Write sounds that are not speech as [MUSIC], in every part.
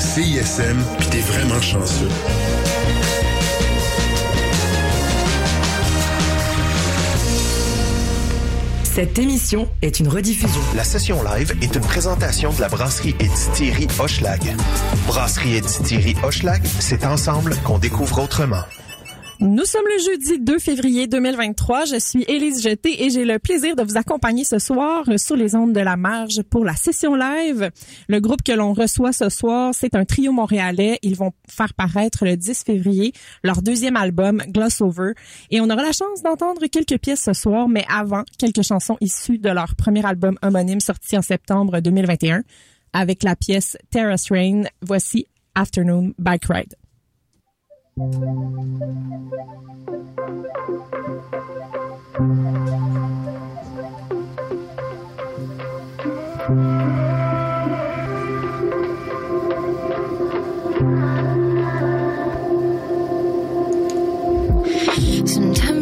CISM, puis t'es vraiment chanceux. Cette émission est une rediffusion. La session live est une présentation de la brasserie et distillerie Hochelag. Brasserie et distillerie Hochelag, c'est ensemble qu'on découvre autrement. Nous sommes le jeudi 2 février 2023. Je suis Élise Jeté et j'ai le plaisir de vous accompagner ce soir sur les ondes de la marge pour la session live. Le groupe que l'on reçoit ce soir, c'est un trio montréalais. Ils vont faire paraître le 10 février leur deuxième album, Gloss Over. Et on aura la chance d'entendre quelques pièces ce soir, mais avant, quelques chansons issues de leur premier album homonyme sorti en septembre 2021 avec la pièce Terrace Rain. Voici Afternoon Bike Ride. Sometimes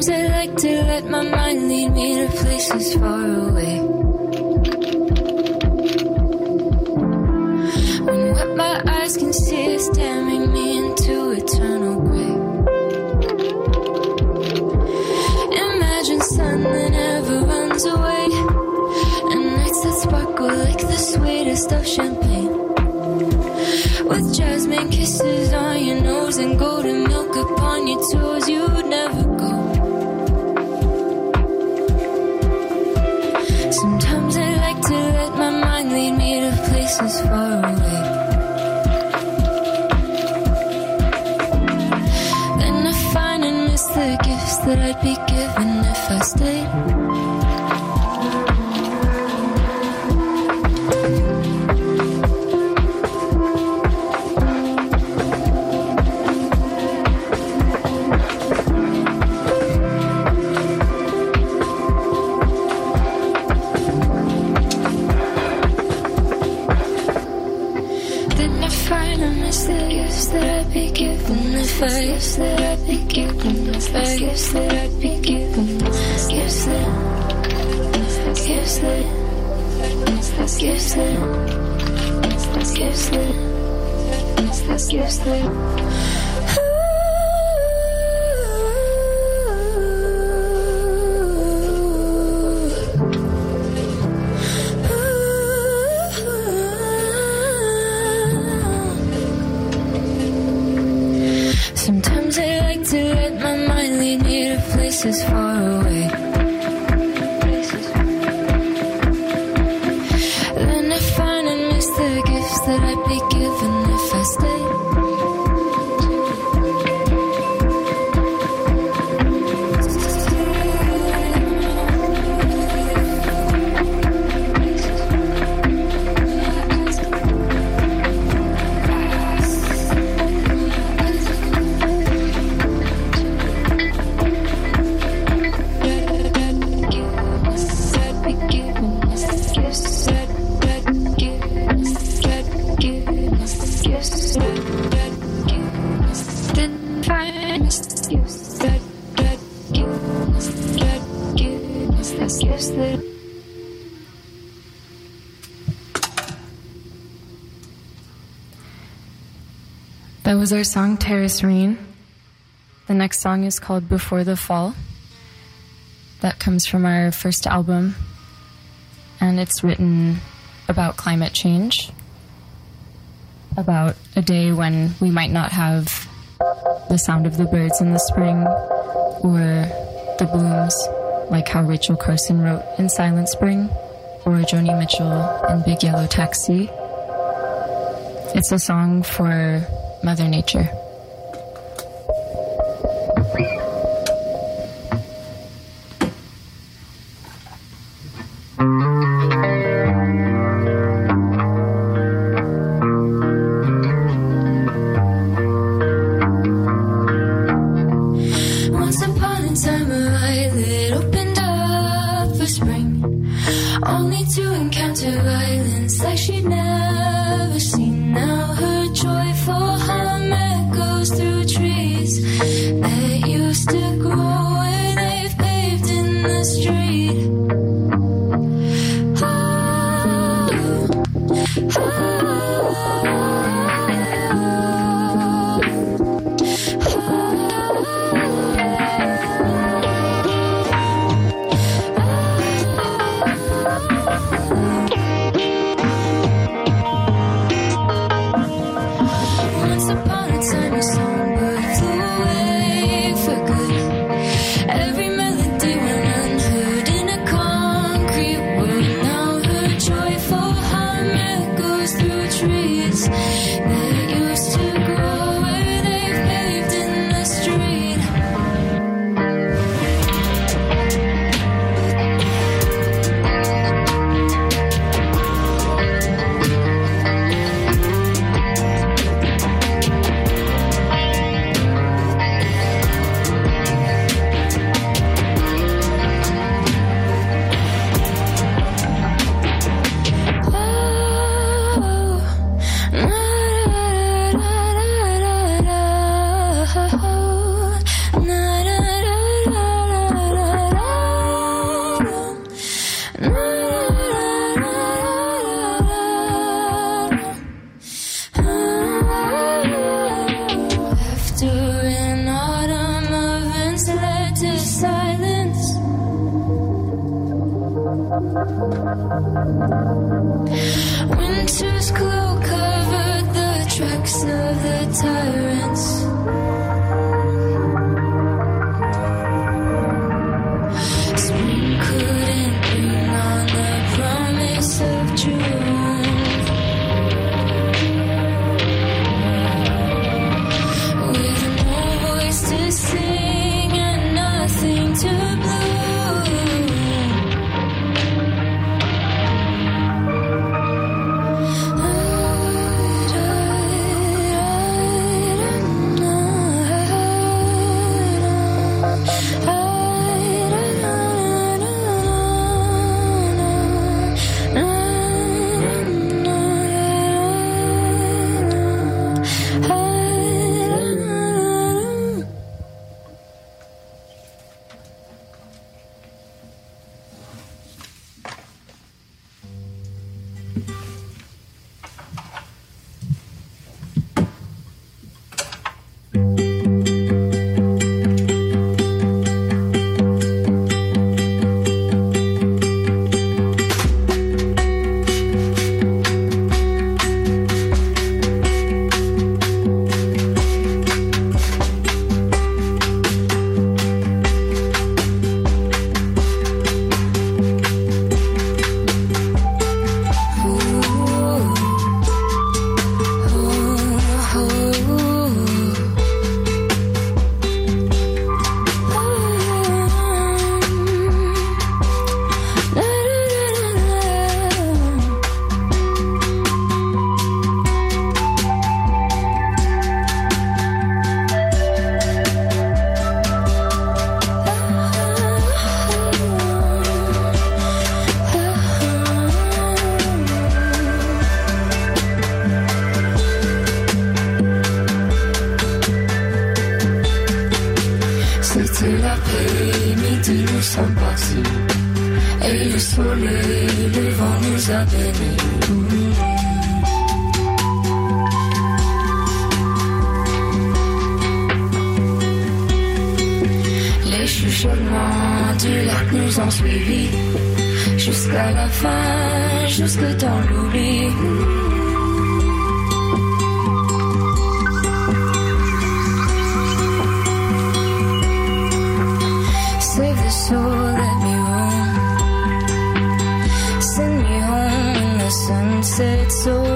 I like to let my mind lead me to places far away. My eyes can see is staring me into eternal gray. Imagine sun that never runs away, and nights that sparkle like the sweetest of champagne. With jasmine kisses on your nose and golden milk upon your toes, you'd never go. Sometimes I like to let my mind lead me to places far away. That I'd be given if I stayed. Then I you. That was our song Terrace Rain. The next song is called Before the Fall. That comes from our first album, and it's written about climate change, about a day when we might not have the sound of the birds in the spring or the blooms, like how Rachel Carson wrote in Silent Spring or Joni Mitchell in Big Yellow Taxi. It's a song for Mother Nature. the sunset so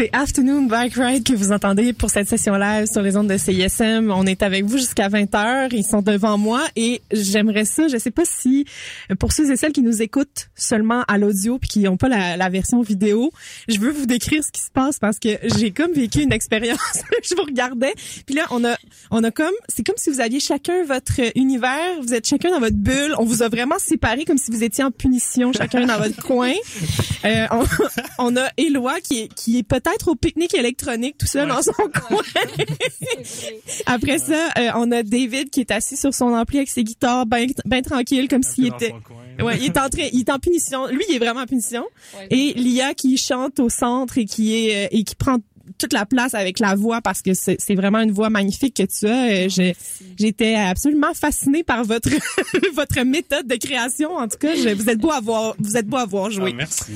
C'est Afternoon Bike Ride que vous entendez pour cette session live sur les ondes de CISM. On est avec vous jusqu'à 20h. Ils sont devant moi et j'aimerais ça. Je sais pas si, pour ceux et celles qui nous écoutent seulement à l'audio puis qui n'ont pas la, la version vidéo, je veux vous décrire ce qui se passe parce que j'ai comme vécu une expérience. [LAUGHS] je vous regardais. Puis là, on a, on a comme, c'est comme si vous aviez chacun votre univers. Vous êtes chacun dans votre bulle. On vous a vraiment séparés comme si vous étiez en punition, chacun dans votre coin. [LAUGHS] Euh, on, on a Éloi qui est, qui est peut-être au pique-nique électronique tout seul dans son coin. [LAUGHS] Après ça, euh, on a David qui est assis sur son ampli avec ses guitares bien ben tranquille comme s'il était [LAUGHS] Ouais, il est en train, il est en punition. Lui, il est vraiment en punition. Et Lia qui chante au centre et qui est euh, et qui prend toute la place avec la voix parce que c'est vraiment une voix magnifique que tu as. J'ai- J'étais absolument fascinée par votre [LAUGHS] votre méthode de création. En tout cas, je- vous êtes beau à voir, vous êtes beau à voir jouer. Ah, merci.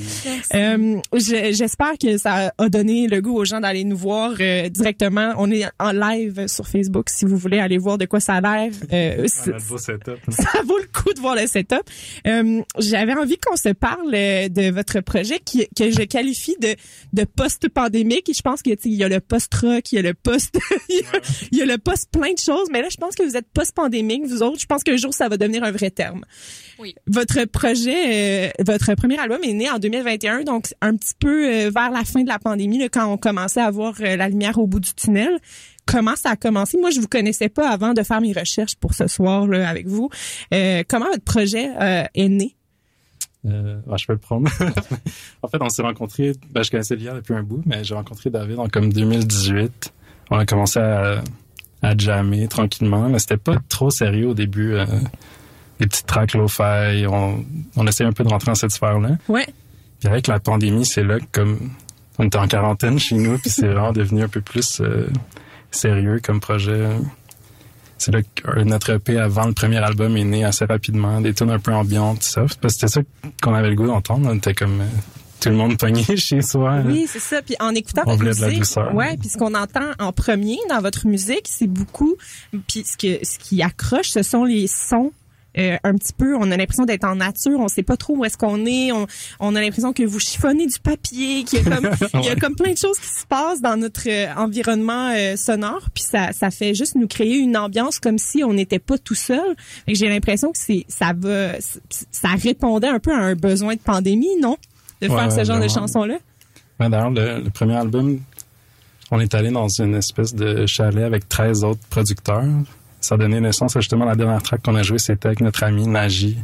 Euh, je- J'espère que ça a donné le goût aux gens d'aller nous voir euh, directement. On est en live sur Facebook si vous voulez aller voir de quoi ça a l'air. Euh, On c'est- a de beaux setups. [LAUGHS] ça vaut le coup de voir le setup. Euh, J'avais envie qu'on se parle de votre projet qui, que je qualifie de, de post-pandémique. Et je pense que tu sais, il y a le post-rock, il y a le post, [LAUGHS] il y a- il y a le post plein de choses. Mais là, je pense que vous êtes post-pandémique, vous autres. Je pense qu'un jour, ça va devenir un vrai terme. Oui. Votre projet, euh, votre premier album est né en 2021, donc un petit peu euh, vers la fin de la pandémie, là, quand on commençait à voir euh, la lumière au bout du tunnel. Comment ça a commencé? Moi, je vous connaissais pas avant de faire mes recherches pour ce soir là, avec vous. Euh, comment votre projet euh, est né? Euh, ouais, je peux le prendre. [LAUGHS] en fait, on s'est rencontrés, ben, je connaissais Lia depuis un bout, mais j'ai rencontré David en comme 2018. On a commencé à, à jammer tranquillement, mais c'était pas trop sérieux au début. Euh, des petites tracks lo-fi, on, on essayait un peu de rentrer dans cette sphère-là. Ouais. Puis avec la pandémie, c'est là que comme on était en quarantaine chez nous, puis c'est vraiment devenu un peu plus euh, sérieux comme projet. C'est là que notre EP avant le premier album est né assez rapidement, des tunes un peu ambiantes, tout ça. Parce que c'était ça qu'on avait le goût d'entendre. On était comme euh, tout le monde [LAUGHS] pogné chez soi. Oui, c'est ça. Puis en écoutant On votre voulait de la musique, douceur. ouais, puis ce qu'on entend en premier dans votre musique, c'est beaucoup. Puis ce que ce qui accroche, ce sont les sons. Euh, un petit peu, on a l'impression d'être en nature, on sait pas trop où est-ce qu'on est, on, on a l'impression que vous chiffonnez du papier, qu'il y a comme [LAUGHS] il y a comme plein de choses qui se passent dans notre euh, environnement euh, sonore, puis ça ça fait juste nous créer une ambiance comme si on n'était pas tout seul. J'ai l'impression que c'est ça va ça répondait un peu à un besoin de pandémie, non? De Ouais, faire ce genre de vraiment. chansons là. Ouais, D'ailleurs, le, le premier album, on est allé dans une espèce de chalet avec 13 autres producteurs. Ça a donné naissance à justement la dernière track qu'on a jouée, c'était avec notre ami Nagy.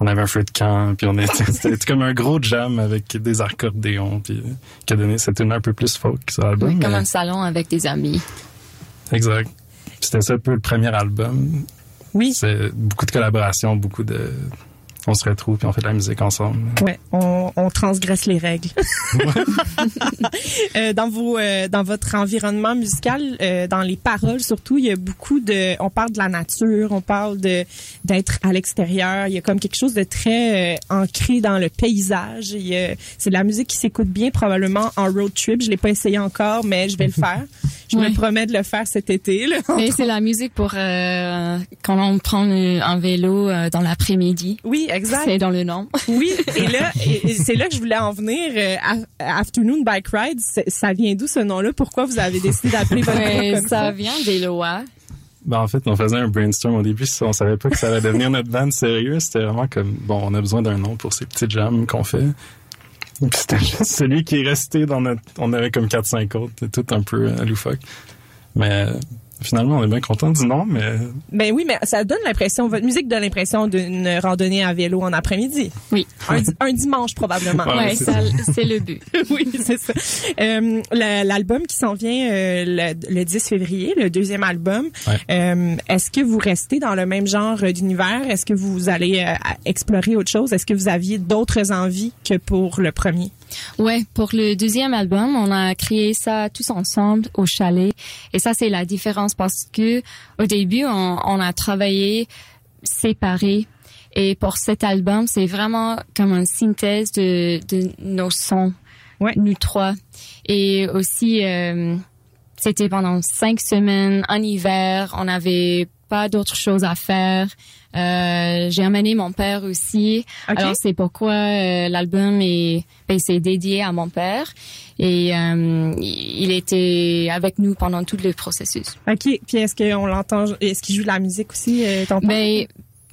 On avait un feu de camp, puis on était, [LAUGHS] c'était comme un gros jam avec des accordéons, puis qui a donné cette une un peu plus folk sur l'album. Oui, comme mais- un salon avec des amis. Exact. Puis C'était ça un peu le premier album. Oui. C'est beaucoup de collaborations, beaucoup de... On se retrouve, puis on fait de la musique ensemble. Ouais, on, on transgresse les règles. [LAUGHS] Euh, dans vos, euh, dans votre environnement musical, euh, dans les paroles surtout, il y a beaucoup de, on parle de la nature, on parle de d'être à l'extérieur. Il y a comme quelque chose de très euh, ancré dans le paysage. Il y a- C'est de la musique qui s'écoute bien probablement en road trip. Je l'ai pas essayé encore, mais je vais le faire. Je me promets de le faire cet été. Là. [LAUGHS] Mais c'est la musique pour euh, quand on prend un vélo euh, dans l'après-midi. Oui, exact. C'est dans le nom. Oui, et là, [LAUGHS] c'est là que je voulais en venir. euh, Af- Afternoon Bike Ride, ça vient d'où ce nom-là? Pourquoi vous avez décidé d'appeler votre groupe comme ça? ça? vient d'Eloa. Ben, en fait, on faisait un brainstorm au début. On savait pas que ça allait devenir notre band sérieux. C'était vraiment comme, bon, on a besoin d'un nom pour ces petits jams qu'on fait. C'était juste celui qui est resté dans notre... On avait comme 4-5 autres, tout un peu euh, loufoque. Mais finalement, on est bien content du nom, mais Ben oui, mais ça donne l'impression, votre musique donne l'impression d'une randonnée à vélo en après-midi. Oui. Un, di- un dimanche probablement. Ouais, Ouais, c'est ça, c'est le but. [LAUGHS] oui, c'est ça. Euh, la- L'album qui s'en vient euh, le, le 10 février, le deuxième album, Ouais. euh, est-ce que vous restez dans le même genre d'univers? Est-ce que vous allez euh, explorer autre chose? Est-ce que vous aviez d'autres envies que pour le premier? Ouais, pour le deuxième album, on a créé ça tous ensemble au chalet. Et ça, c'est la différence parce que au début, on, on a travaillé séparés. Et pour cet album, c'est vraiment comme une synthèse de, de nos sons, Ouais. nous trois. Et aussi, euh, c'était pendant cinq semaines, en hiver, on avait pas d'autres choses à faire. Euh, j'ai amené mon père aussi. Alors c'est pourquoi euh, l'album est ben, c'est dédié à mon père et euh, il était avec nous pendant tout le processus. OK. Puis est-ce qu'on l'entend, est-ce qu'il joue de la musique aussi, ton père? Mais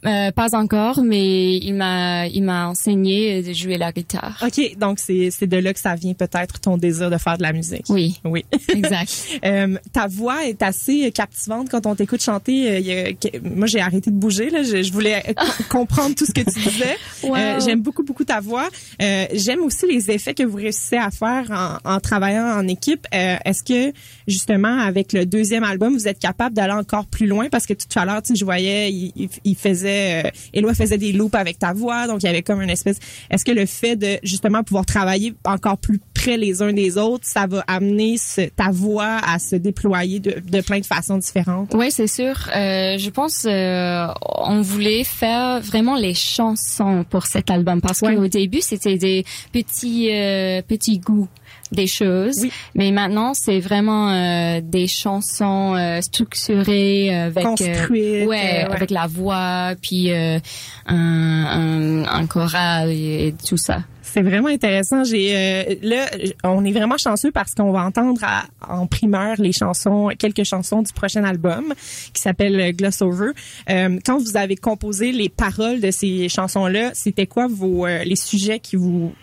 euh, pas encore, mais il m'a il m'a enseigné de jouer la guitare. OK. Donc, c'est, c'est de là que ça vient peut-être ton désir de faire de la musique. Oui, Oui. [LAUGHS] exact. [LAUGHS] Euh, ta voix est assez captivante quand on t'écoute chanter. Euh, il y a- que- moi, j'ai arrêté de bouger. Là. Je, je voulais [LAUGHS] co- comprendre tout ce que tu disais. Wow. Euh, j'aime beaucoup, beaucoup ta voix. Euh, j'aime aussi les effets que vous réussissez à faire en, en travaillant en équipe. Euh, est-ce que, justement, avec le deuxième album, vous êtes capable d'aller encore plus loin? Parce que tout à l'heure, tu sais, je voyais, il, il- il faisait... Euh, Éloi faisait des loops avec ta voix. Donc, il y avait comme une espèce... Est-ce que le fait de, justement, pouvoir travailler encore plus près les uns des autres, ça va amener ce- ta voix à se déployer de, de plein de façons différentes? Oui, c'est sûr. Euh, je pense euh, on voulait faire vraiment les chansons pour cet album parce Ouais. qu'au début c'était des petits euh, petits goûts des choses, Oui. mais maintenant c'est vraiment euh, des chansons euh, structurées avec euh, Construites, ouais, euh, ouais. avec la voix puis euh, un, un, un choral et, et tout ça. C'est vraiment intéressant. J'ai euh, là, on est vraiment chanceux parce qu'on va entendre à- en primeur les chansons, quelques chansons du prochain album qui s'appelle euh, Gloss Over. Euh, quand vous avez composé les paroles de ces chansons-là, c'était quoi vos euh, les sujets qui vous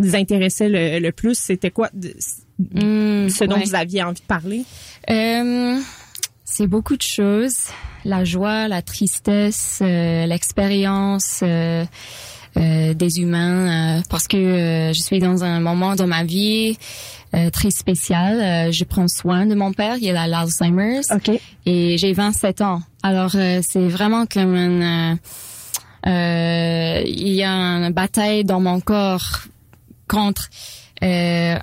intéressaient le, le plus C'était quoi de- Mm, ce dont ouais. vous aviez envie de parler? Euh, c'est beaucoup de choses. La joie, la tristesse, euh, l'expérience euh, euh, des humains. euh, parce que je suis dans un moment dans ma vie euh, très spécial. Je prends soin de mon père. Il a l'Alzheimer's Ok. et j'ai 27 ans. Alors euh, c'est vraiment comme une... euh, il y a une bataille dans mon corps contre... Euh,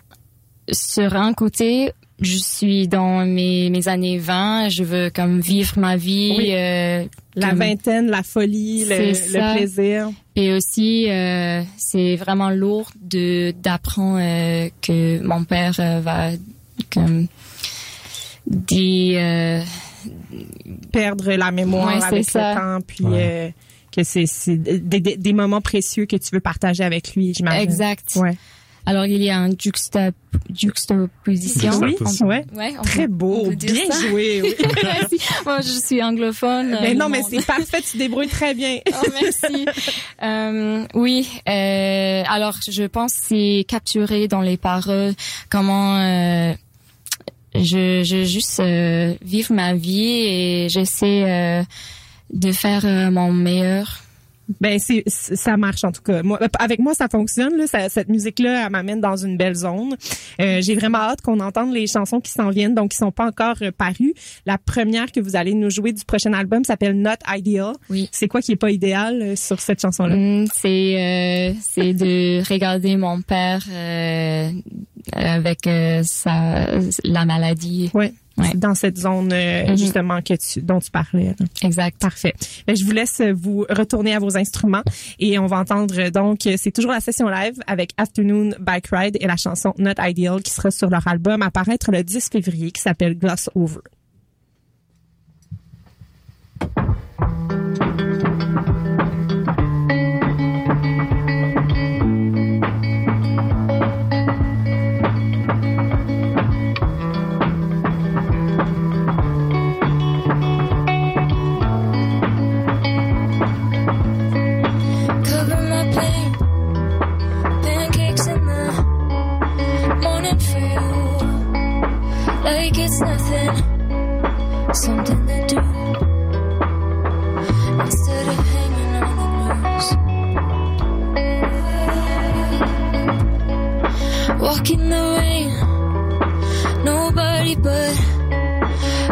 sur un côté, je suis dans mes, mes années 20, je veux comme vivre ma vie. Oui. euh, La comme- vingtaine, la folie, le, plaisir. Et aussi, euh, c'est vraiment lourd de d'apprendre euh, que mon père euh, va comme dire euh, Perdre la mémoire Ouais, avec ça. le temps, puis Ouais. Que c'est c'est des, des, des moments précieux que tu veux partager avec lui, j'imagine. exact. Ouais. Alors il y a une juxta, juxtaposition. Oui, Juxtaposition. ouais. Ouais, on Très peut- beau, on bien ça. joué. Oui. [LAUGHS] Merci. Moi, je suis anglophone. Mais euh, non, mais c'est parfait, tu te débrouilles très bien. [LAUGHS] Oh, merci. Euh, oui, euh, alors je pense que c'est capturé dans les paroles comment euh, je, je juste euh, vivre ma vie et j'essaie euh, de faire euh, mon meilleur. Ben c'est ça marche en tout cas. Moi, avec moi ça fonctionne là. Ça- cette musique là, elle m'amène dans une belle zone. Euh, J'ai vraiment hâte qu'on entende les chansons qui s'en viennent, donc qui sont pas encore euh, parues. La première que vous allez nous jouer du prochain album s'appelle Not Ideal. Oui. C'est quoi qui est pas idéal euh, sur cette chanson là Mm, C'est euh, c'est de [LAUGHS] regarder mon père euh, avec euh, sa la maladie. Ouais. Ouais. Dans cette zone euh, Mhm. justement que tu, dont tu parlais. là. Exact. Parfait. Ben, je vous laisse vous retourner à vos instruments et on va entendre donc c'est toujours la session live avec Afternoon Bike Ride et la chanson Not Ideal qui sera sur leur album à paraître le 10 février qui s'appelle Gloss Over. But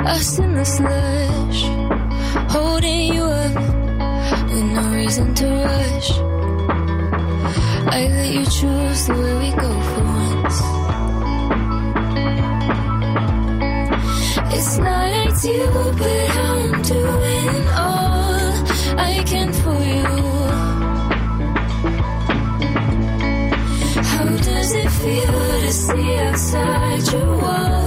us in the slush, holding you up with no reason to rush. I let you choose the way we go for once. It's not ideal, but I'm doing all I can for you. How does it feel to see outside your walls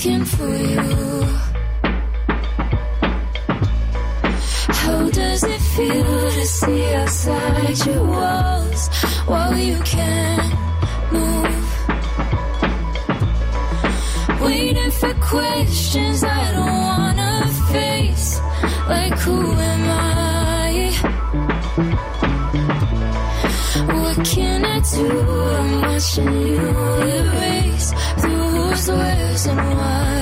Can for you. How does it feel to see outside your walls while you can't move? Waiting for questions I don't wanna face, like who am I? What can I do? I'm watching you erase solution was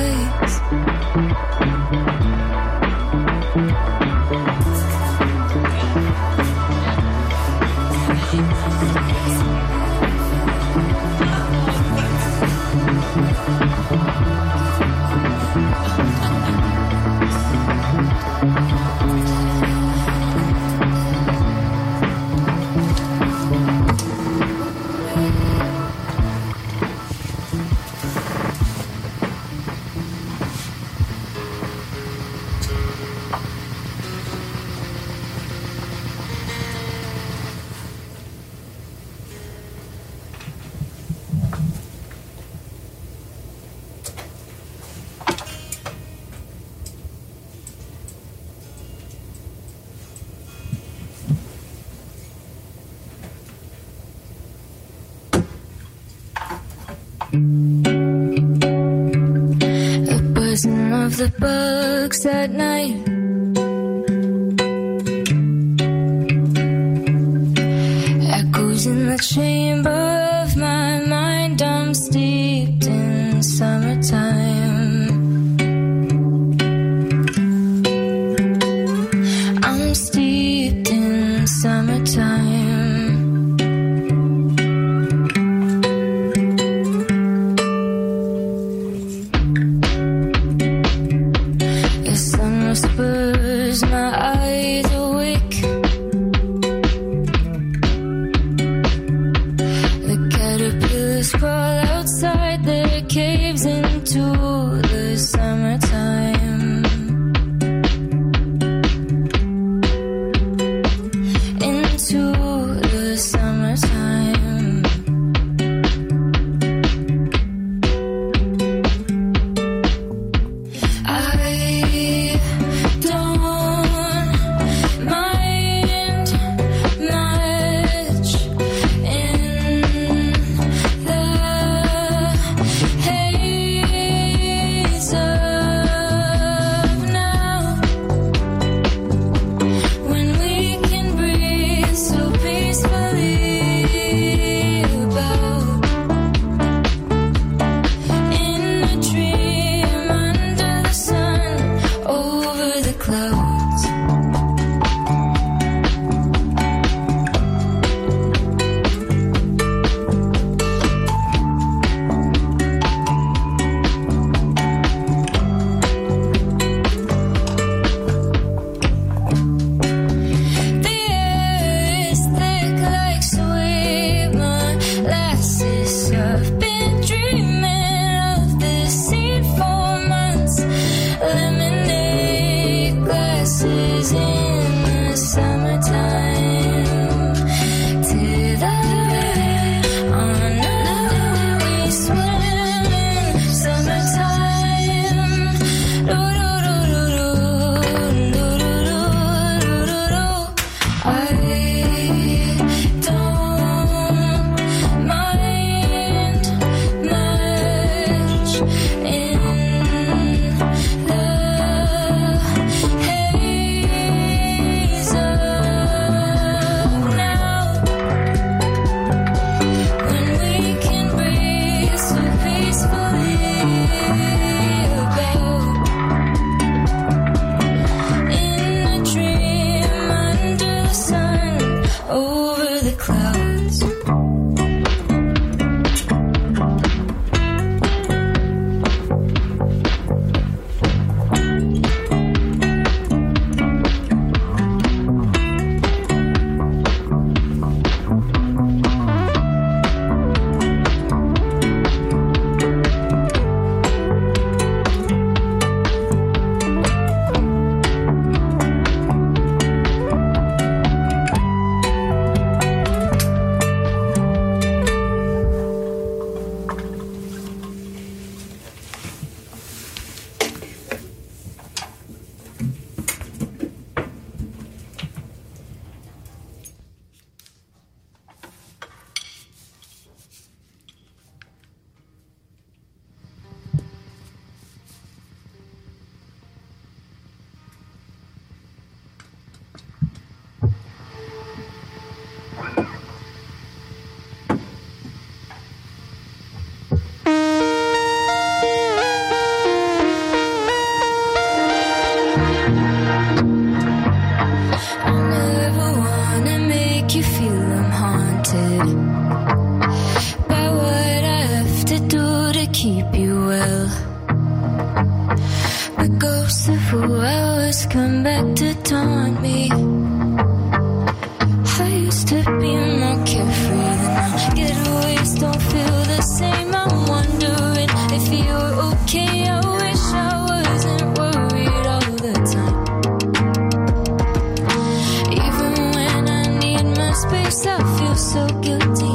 so guilty.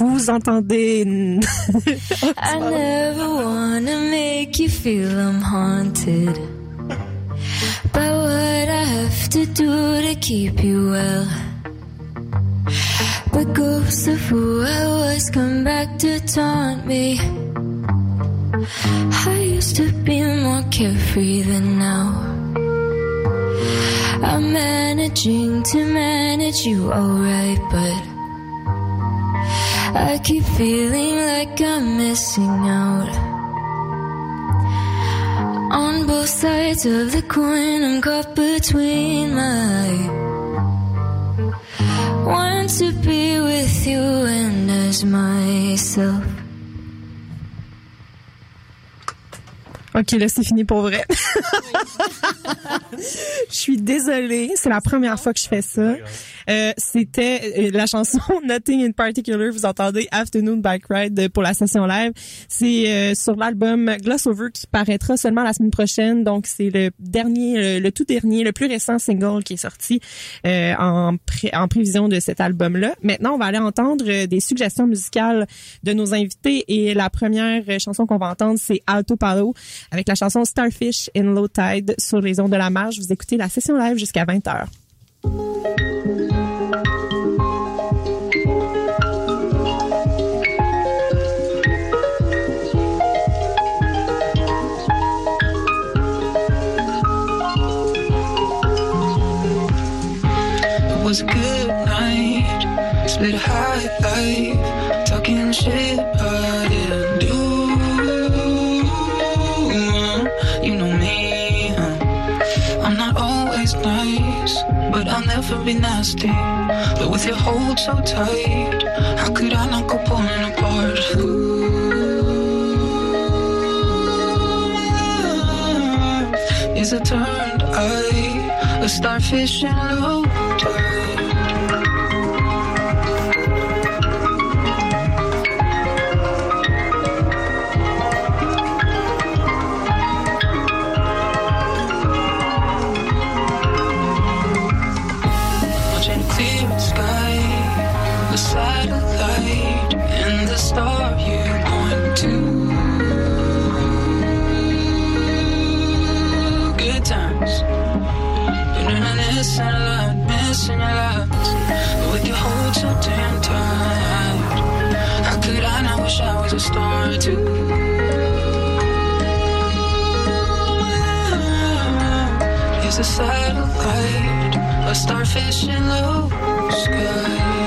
Vous entendez I never wanna make you feel I'm haunted by what I have to do to keep you well. But ghosts of who I was come back to taunt me. I used to be more carefree than now. I'm managing to manage you alright, but I keep feeling like I'm missing out. On both sides of the coin, I'm caught between my. Want to be with you and as myself. Ok, là, c'est fini pour vrai. [LAUGHS] je suis désolée. C'est la première fois que je fais ça. Euh, C'était euh, la chanson [LAUGHS] Nothing in Particular. Vous entendez Afternoon Bike Ride pour la session live. C'est euh, sur l'album Gloss Over qui paraîtra seulement la semaine prochaine. Donc, c'est le dernier, euh, le tout dernier, le plus récent single qui est sorti euh, en, en prévision de cet album-là. Maintenant, on va aller entendre euh, des suggestions musicales de nos invités. Et la première chanson qu'on va entendre, c'est Alto Palo avec la chanson Starfish in Low Tide sur les ondes de la marge. Vous écoutez la session live jusqu'à 20h. It was a good but I'll never be nasty. But with your hold so tight, how could I not go pulling apart? Ooh, is a turned eye, a starfish in low tide. I was a star too? Is a satellite, a starfish in low sky.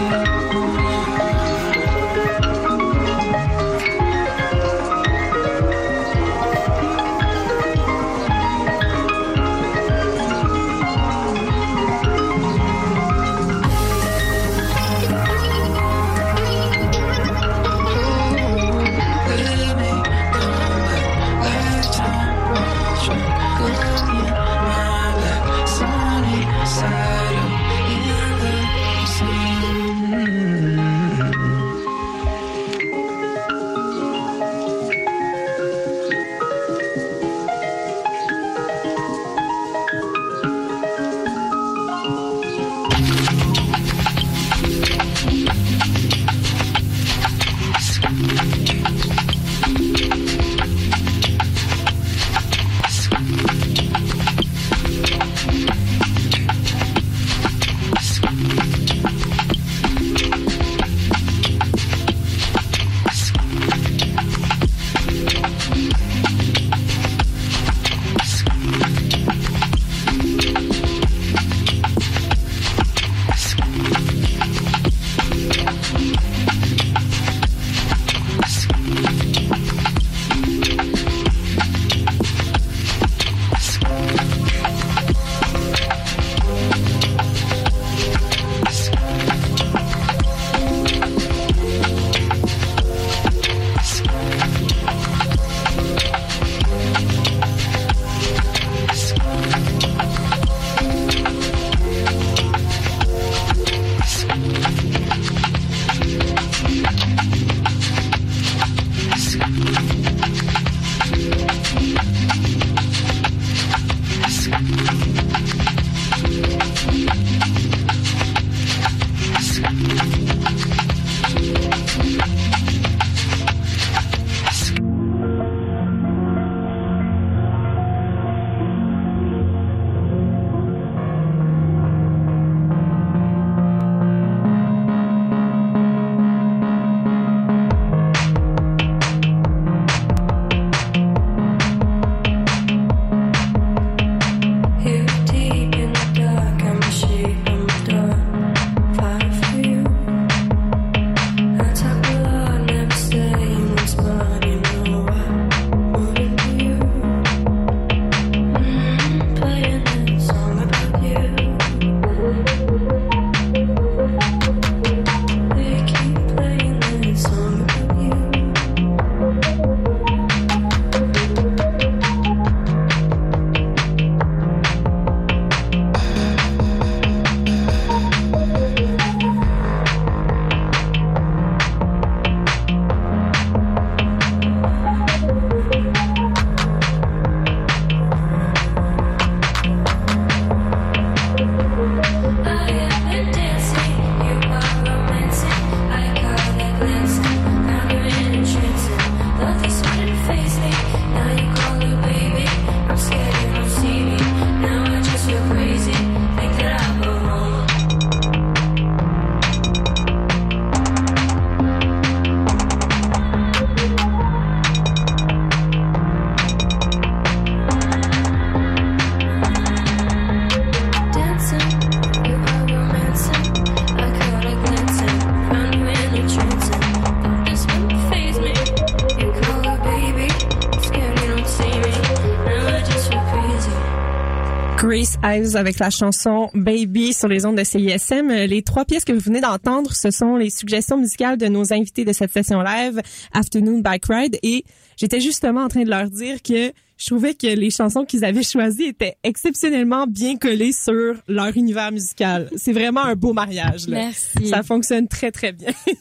Ives avec la chanson Baby sur les ondes de CISM. Les trois pièces que vous venez d'entendre, ce sont les suggestions musicales de nos invités de cette session live, Afternoon Bike Ride. Et j'étais justement en train de leur dire que je trouvais que les chansons qu'ils avaient choisies étaient exceptionnellement bien collées sur leur univers musical. C'est vraiment un beau mariage. Là. Merci. Ça fonctionne très très bien. [LAUGHS]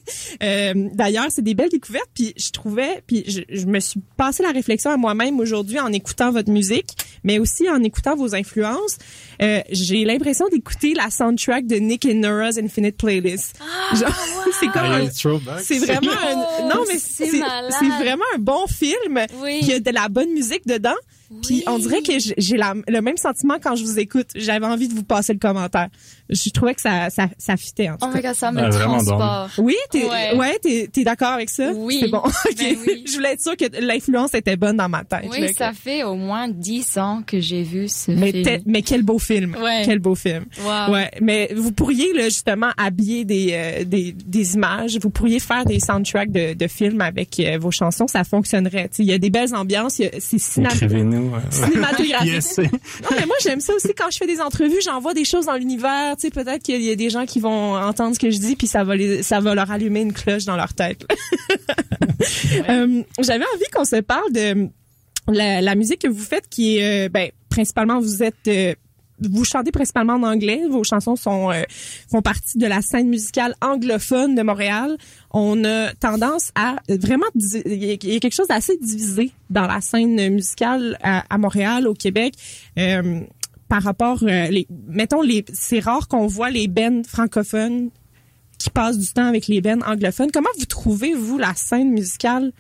Euh, D'ailleurs, c'est des belles découvertes. Puis je trouvais, puis je, je me suis passé la réflexion à moi-même aujourd'hui en écoutant votre musique, mais aussi en écoutant vos influences. Euh, J'ai l'impression d'écouter la soundtrack de Nick and Nora's Infinite Playlist. [LAUGHS] Genre, c'est comme Ah, un- c'est vraiment un, Oh, non mais c'est c'est vraiment un bon film. Oui. qui a de la bonne musique dedans Puis on dirait que j'ai la- le même sentiment quand je vous écoute. J'avais envie de vous passer le commentaire. Je trouvais que ça, ça, ça fitait, en tout Oh cas. my god, ça me Ah, transporte. Oui, t'es, ouais. Ouais. t'es, t'es d'accord avec ça? Oui. C'est bon. OK. Ben oui. [LAUGHS] Je voulais être sûre que l'influence était bonne dans ma tête. Oui, là, ça que- fait au moins dix ans que j'ai vu ce Mais, film. mais quel beau film. Ouais. Quel beau film. Wow. Ouais, mais vous pourriez là, justement habiller des, euh, des, des images, vous pourriez faire des soundtracks de, de films avec euh, vos chansons, ça fonctionnerait. Tu sais, Il y a des belles ambiances, il y a- c'est cinéma- Écrivez-nous. euh, cinématographique. [LAUGHS] Yes. Non, mais moi, j'aime ça aussi quand je fais des entrevues, j'envoie des choses dans l'univers. Tu sais, peut-être qu'il y a des gens qui vont entendre ce que je dis, puis ça va les, ça va leur allumer une cloche dans leur tête. [LAUGHS] Euh, J'avais envie qu'on se parle de la, la musique que vous faites, qui est, euh, ben, principalement, vous êtes, euh, vous chantez principalement en anglais. Vos chansons sont euh, font partie de la scène musicale anglophone de Montréal. On a tendance à vraiment il y a quelque chose d'assez divisé dans la scène musicale à, à Montréal, au Québec. Euh, par rapport, euh, les, mettons, les, c'est rare qu'on voit les bands francophones qui passent du temps avec les bands anglophones. Comment vous trouvez vous la scène musicale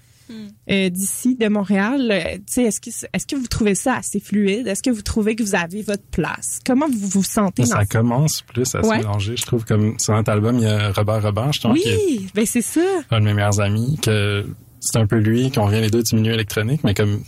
euh, d'ici de Montréal Euh, Tu sais, est-ce que est-ce que vous trouvez ça assez fluide? Est-ce que vous trouvez que vous avez votre place? Comment vous vous sentez dans Ça? commence plus à Ouais. se mélanger. Je trouve comme sur notre album, il y a Robert Robert, je trouve, est Oui, ben c'est ça. un de mes meilleurs amis, que c'est un peu lui, qu'on vient les deux du milieu électronique, mais comme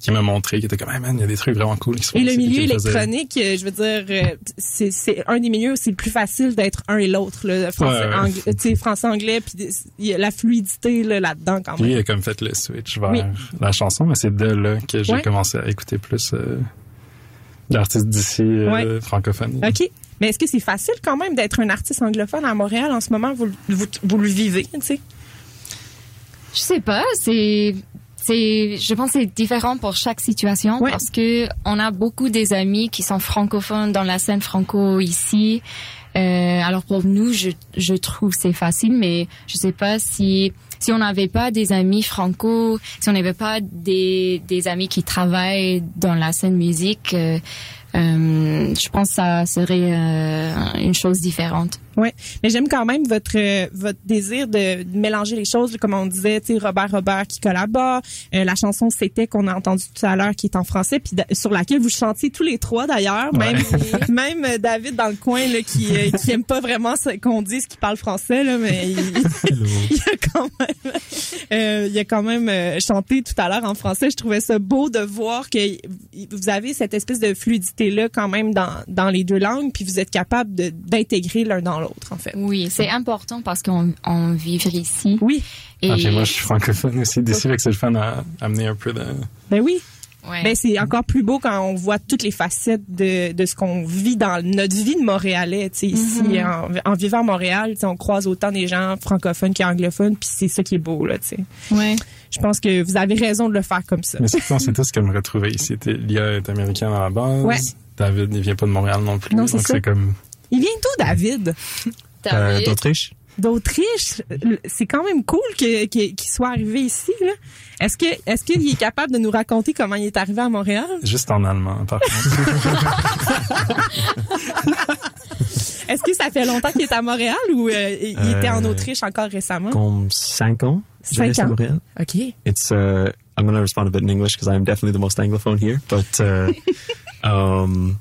qui m'a montré, qui était comme, hey man, il y a des trucs vraiment cool qui se font Et le milieu électronique, euh, je veux dire, euh, c'est c'est un des milieux où c'est le plus facile d'être un et l'autre, là, français, Ouais, ouais. anglais, puis il y a la fluidité là, là-dedans quand même. il a comme fait le switch vers Oui. la chanson, mais c'est de là que j'ai Ouais. commencé à écouter plus euh, d'artistes d'ici euh, Ouais. francophones. Ok. Mais est-ce que c'est facile quand même d'être un artiste anglophone à Montréal en ce moment Vous, le- vous, vous le vivez, tu sais? Je sais pas, c'est c'est je pense que c'est différent pour chaque situation Ouais. parce que on a beaucoup des amis qui sont francophones dans la scène franco ici. Euh, alors pour nous, je je trouve c'est facile, mais je sais pas si si on n'avait pas des amis franco, si on n'avait pas des des amis qui travaillent dans la scène musique, euh, euh, je pense que ça serait euh, une chose différente. Ouais, mais j'aime quand même votre euh, votre désir de, de mélanger les choses, comme on disait, tu sais Robert Robert qui collabore, euh, la chanson c'était qu'on a entendu tout à l'heure qui est en français puis sur laquelle vous chantiez tous les trois d'ailleurs, même [LAUGHS] même euh, David dans le coin là qui euh, qui aime pas vraiment qu'on dise qu'il parle français là, mais il, [LAUGHS] [LAUGHS] il a quand même euh, il a quand même euh, chanté tout à l'heure en français. Je trouvais ça beau de voir que vous avez cette espèce de fluidité là quand même dans dans les deux langues puis vous êtes capable d'intégrer l'un dans l'autre en fait. Oui, c'est important parce qu'on on vit ici. Oui. Et Ah, moi, je suis francophone aussi d'ici, fait que c'est le fun à amener un peu de... Ben oui. Ouais. Ben c'est encore plus beau quand on voit toutes les facettes de, de ce qu'on vit dans notre vie de Montréalais. Tu sais, ici, en, en vivant à Montréal, on croise autant des gens francophones qu'anglophones, puis c'est ça qui est beau là. Tu sais. ouais. Je pense que vous avez raison de le faire comme ça. Mais c'est on sait tous qu'elle me retrouvait ici. Lia est américaine à la base. Ouais. David, il vient pas de Montréal non plus. Non, c'est donc ça. c'est comme... Il vient d'où, David? Euh, D'Autriche? D'Autriche. C'est quand même cool que- que- qu'il soit arrivé ici. là. Est-ce que est-ce qu'il est capable de nous raconter comment il est arrivé à Montréal? Juste en allemand, par contre. [LAUGHS] Est-ce que ça fait longtemps qu'il est à Montréal ou euh, il Euh, était en Autriche encore récemment? Comme cinq ans. Cinq à ans. Montréal. OK. It's uh, I'm going to respond a bit in English because I'm definitely the most anglophone here. But uh, [LAUGHS] um,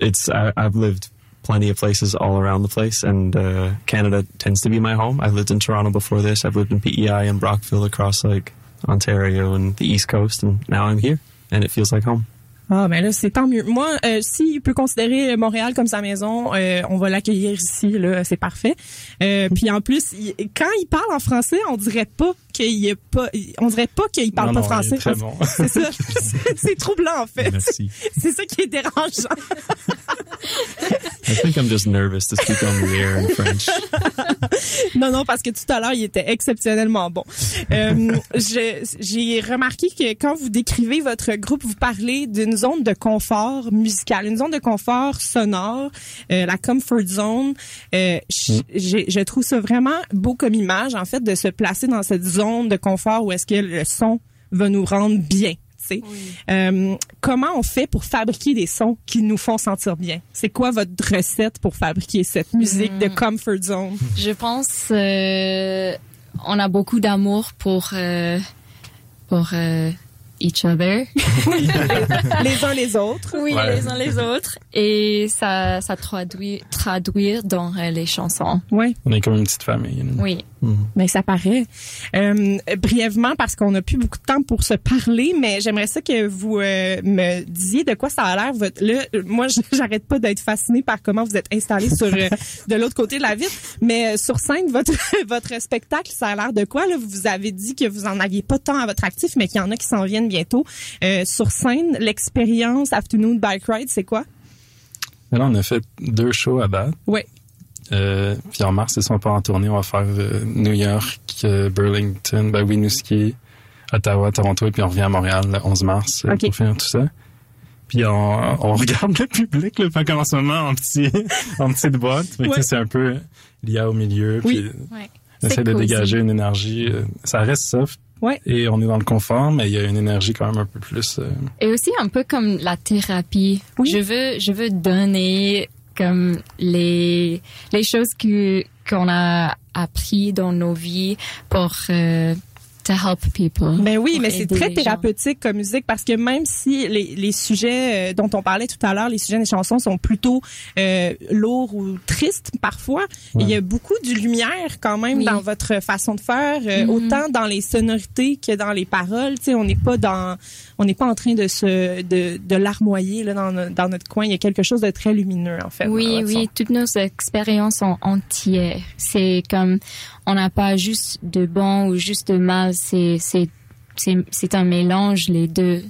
it's I, I've lived plenty of places all around the place, and uh, Canada tends to be my home. I've lived in Toronto before this. I've lived in PEI and Brockville across like Ontario and the East Coast, and now I'm here, and it feels like home. Ah, ben là, c'est tant mieux. Moi, euh, s'il peut considérer Montréal comme sa maison, euh, on va l'accueillir ici, là, c'est parfait. Euh, puis en plus, il- quand il parle en français, on dirait pas qu'il est pas, on dirait pas qu'il parle Non, pas non, français. bon. C'est ça. [LAUGHS] [LAUGHS] c'est troublant, en fait. [LAUGHS] C'est ça qui est dérangeant. I think I'm just nervous to speak on the air in French. Non, non, parce que tout à l'heure, il était exceptionnellement bon. Euh, J'ai remarqué que quand vous décrivez votre groupe, vous parlez d'une zone de confort musical, une zone de confort sonore, euh, la comfort zone. Euh, j'ai- je trouve ça vraiment beau comme image, en fait, de se placer dans cette zone de confort où est-ce que le son va nous rendre bien. Euh, comment on fait pour fabriquer des sons qui nous font sentir bien? C'est quoi votre recette pour fabriquer cette musique de comfort zone? Je pense euh, on a beaucoup d'amour pour euh, pour euh, each other. [LAUGHS] [LAUGHS] les uns les autres. Oui, Ouais. les uns les autres. Et ça, ça traduit, traduire dans euh, les chansons. Ouais. On est comme une petite famille. nous. Oui. Mais ça paraît. Euh, brièvement, parce qu'on n'a plus beaucoup de temps pour se parler, mais j'aimerais ça que vous euh, me disiez de quoi ça a l'air. Votre, là, moi, [LAUGHS] j'arrête pas d'être fascinée par comment vous êtes installé sur euh, de l'autre côté de la ville. Mais euh, sur scène, votre [LAUGHS] votre spectacle, ça a l'air de quoi là? Vous avez dit que vous en aviez pas tant à votre actif, mais qu'il y en a qui s'en viennent bientôt. Euh, sur scène, l'expérience Afternoon Bike Ride, c'est quoi? Là, on a fait deux shows à date. Ouais. Euh, puis en mars, c'est ça, on part en tournée. On va faire euh, New York, euh, Burlington, ben, Winooski, Ottawa, Toronto, et puis on revient à Montréal le 11 mars euh, Ok. pour finir tout ça. Puis on, on [LAUGHS] regarde le public, là, fait comme en ce moment en petit, [LAUGHS] en petite boîte. Ouais. c'est un peu lié au milieu. Oui. Puis Ouais. on essaie de dégager une énergie. euh, ça reste soft. Ouais. Et on est dans le confort, mais il y a une énergie quand même un peu plus. euh, Et aussi un peu comme la thérapie. Oui. Je veux, je veux donner comme les, les choses que, qu'on a appris dans nos vies pour, euh, to help people. Ben oui, mais c'est très gens. thérapeutique comme musique parce que même si les, les sujets euh, dont on parlait tout à l'heure, les sujets des chansons sont plutôt euh, lourds ou tristes parfois, il y a beaucoup de lumière quand même Oui. dans votre façon de faire, euh, Mhm. autant dans les sonorités que dans les paroles. Tu sais, on n'est pas dans, on n'est pas en train de se de, de larmoyer là dans, dans notre coin. Il y a quelque chose de très lumineux en fait. Oui, oui, son. toutes nos expériences sont entières. C'est comme, on n'a pas juste de bon ou juste de mal, c'est, c'est, c'est, c'est un mélange, les deux.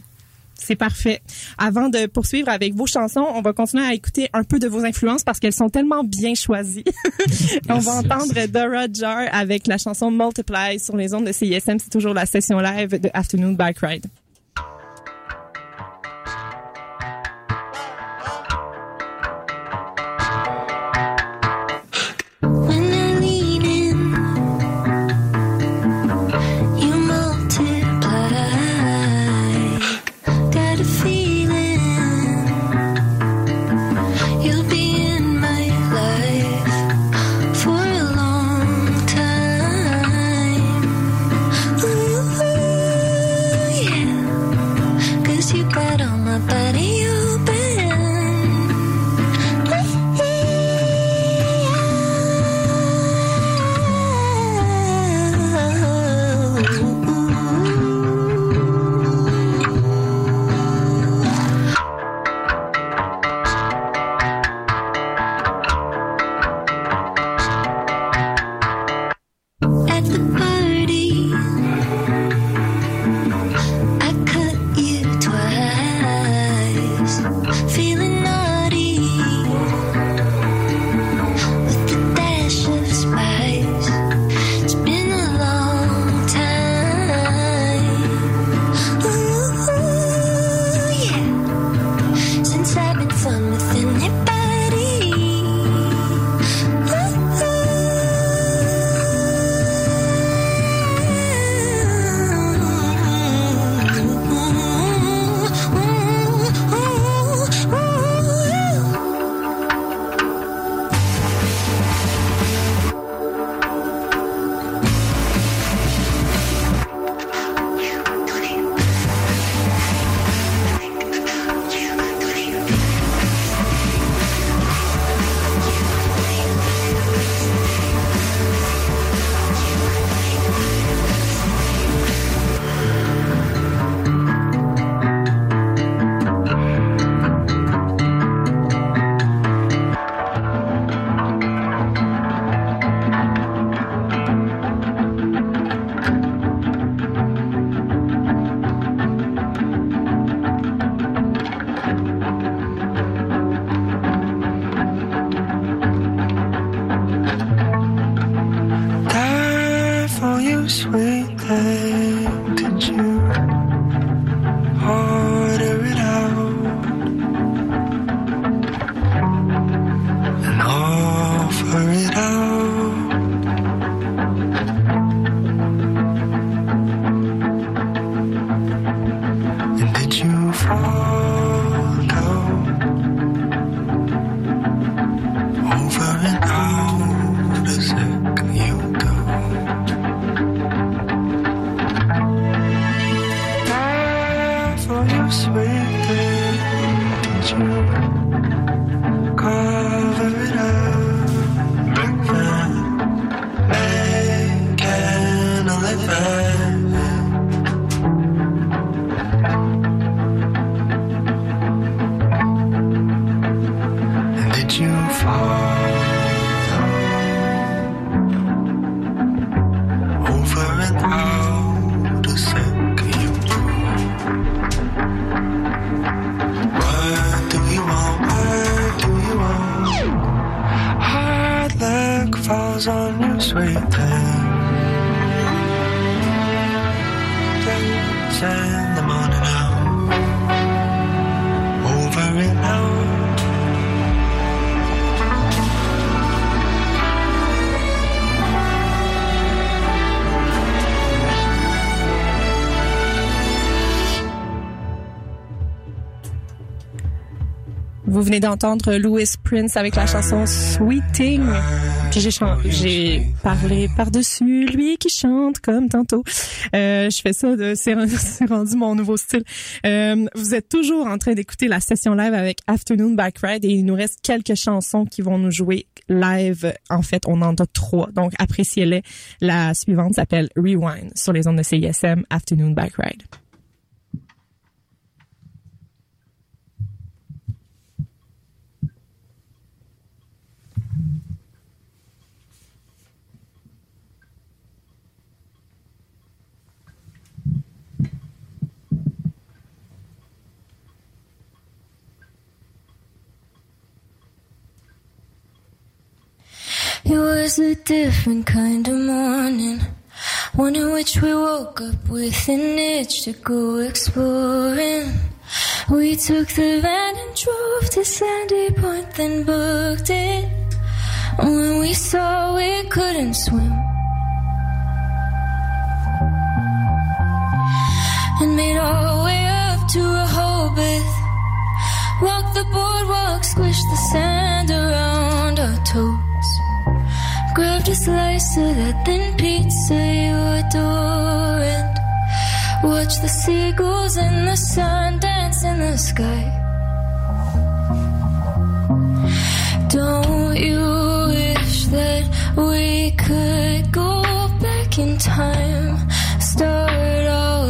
C'est parfait. Avant de poursuivre avec vos chansons, on va continuer à écouter un peu de vos influences parce qu'elles sont tellement bien choisies. [LAUGHS] on va Merci, entendre Dora Jar avec la chanson Multiply sur les ondes de CISM. C'est toujours la session live de Afternoon Bike Ride. Venez d'entendre Louis Prince avec la chanson Sweeting. Puis j'ai parlé par-dessus lui qui chante comme tantôt. Euh, je fais ça, de- c'est ren- [LAUGHS] c'est rendu mon nouveau style. Euh, vous êtes toujours en train d'écouter la session live avec Afternoon Bike Ride et il nous reste quelques chansons qui vont nous jouer live. En fait, on en a trois, donc appréciez-les. La suivante s'appelle Rewind sur les ondes de CISM Afternoon Bike Ride. It was a different kind of morning, one in which we woke up with an itch to go exploring. We took the van and drove to Sandy Point, then booked it. When we saw we couldn't swim, and made our way up to a Rehoboth. Walked the boardwalk, squished the sand around our toes. Grabbed a slice of that thin pizza you adore and watched the seagulls and the sun dance in the sky. Don't you wish that we could go back in time? Start all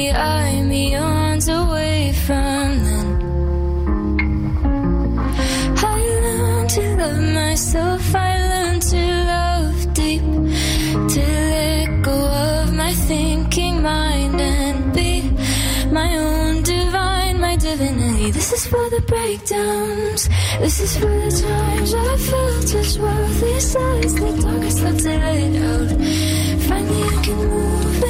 me I'm eons away from then. I learned to love myself, I learned to love deep, to let go of my thinking mind and be my own divine, my divinity. This is for the breakdowns, this is for the times I felt just worthless as the darkest left it out. Finally, I can move.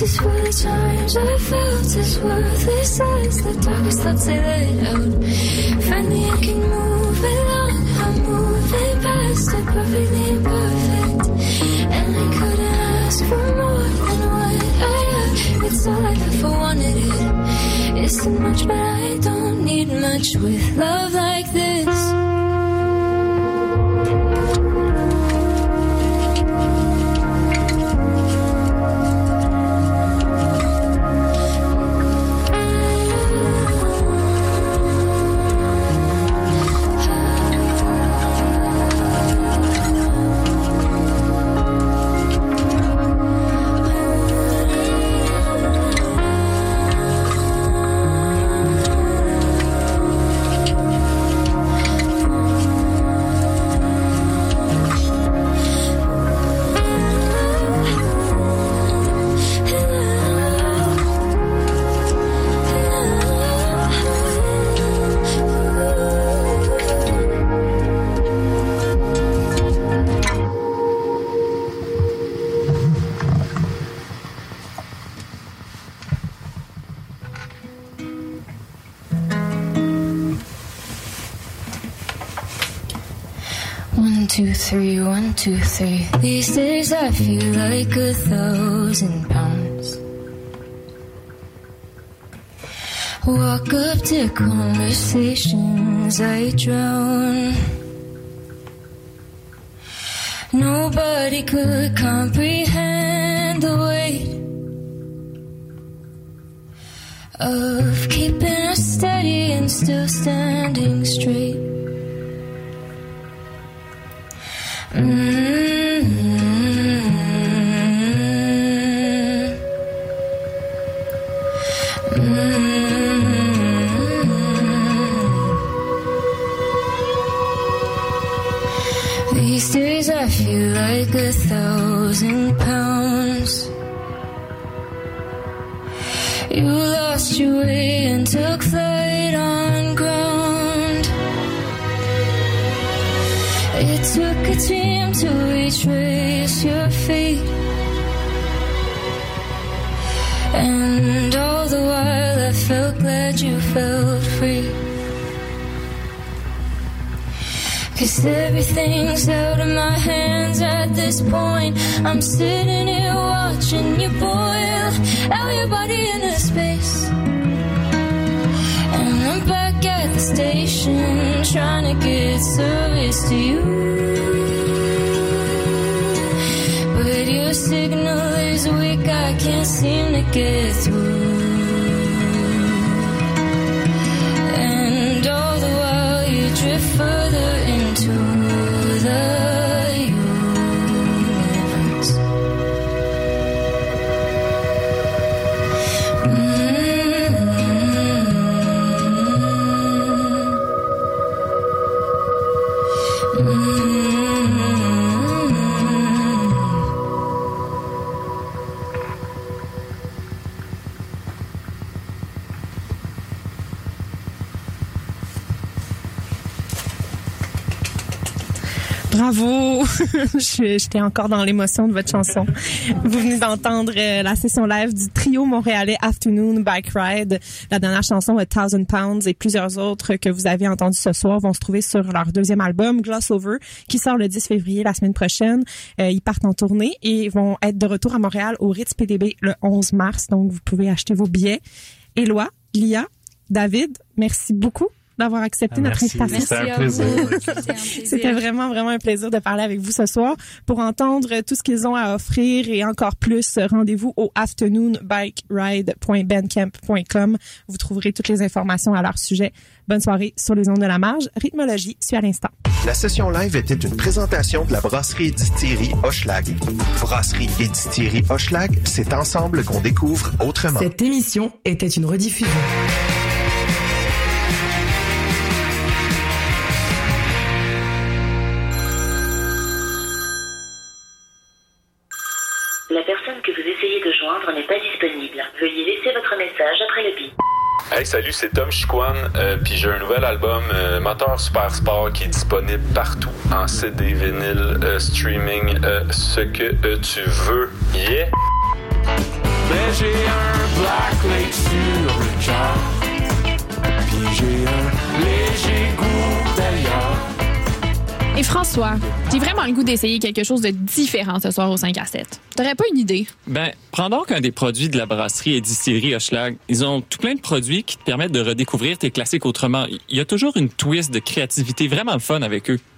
This is for the times I felt as worthless as the darkest thoughts I let out. Finally, I can move along. I'm moving past the perfectly imperfect. And I couldn't ask for more than what I have. It's all I've ever wanted. It. It's too much, but I don't need much with love like this. To conversations, I drown. Nobody could You lost your way and took flight on ground. It took a team to retrace your feet. And all the while I felt glad you felt free. Cause everything's out of my hands at this point. I'm sitting here watching you boil out your body into space. And I'm back at the station trying to get service to you. But your signal is weak, I can't seem to get through. Bravo! [LAUGHS] J'étais encore dans l'émotion de votre chanson. Vous venez d'entendre euh, la session live du trio montréalais Afternoon Bike Ride. La dernière chanson, A Thousand Pounds, et plusieurs autres que vous avez entendues ce soir vont se trouver sur leur deuxième album, Gloss Over, qui sort le 10 février la semaine prochaine. Euh, ils partent en tournée et vont être de retour à Montréal au Ritz PDB le 11 mars. Donc, vous pouvez acheter vos billets. Éloi, Lia, David, merci beaucoup d'avoir accepté notre Merci. invitation. C'était un plaisir. C'était vraiment, vraiment un plaisir de parler avec vous ce soir. Pour entendre tout ce qu'ils ont à offrir et encore plus, rendez-vous au afternoonbikeride.bandcamp.com. Vous trouverez toutes les informations à leur sujet. Bonne soirée sur les ondes de la marge. Rythmologie suit à l'instant. La session live était une présentation de la brasserie et distillerie Hochelag. Brasserie et distillerie Hochelag, c'est ensemble qu'on découvre autrement. Cette émission était une rediffusion. N'est pas disponible. Veuillez laisser votre message après le bip. Hey, salut, c'est Tom Chiquan, euh, puis j'ai un nouvel album euh, Moteur Super Sport qui est disponible partout en CD, vinyle, euh, streaming, euh, ce que euh, tu veux. Yeah! Ben j'ai un Black Lake sur le cœur Puis j'ai un léger goût Et François, j'ai vraiment le goût d'essayer quelque chose de différent ce soir au 5 à 7. T'aurais pas une idée? Ben, prends donc un des produits de la brasserie et distillerie Hochelag. Ils ont tout plein de produits qui te permettent de redécouvrir tes classiques autrement. Il y a toujours une twist de créativité vraiment fun avec eux.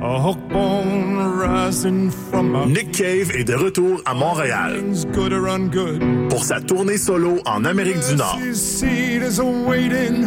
a hook bone rising from a Nick Cave est de retour à Montréal pour sa tournée solo en Amérique du Nord.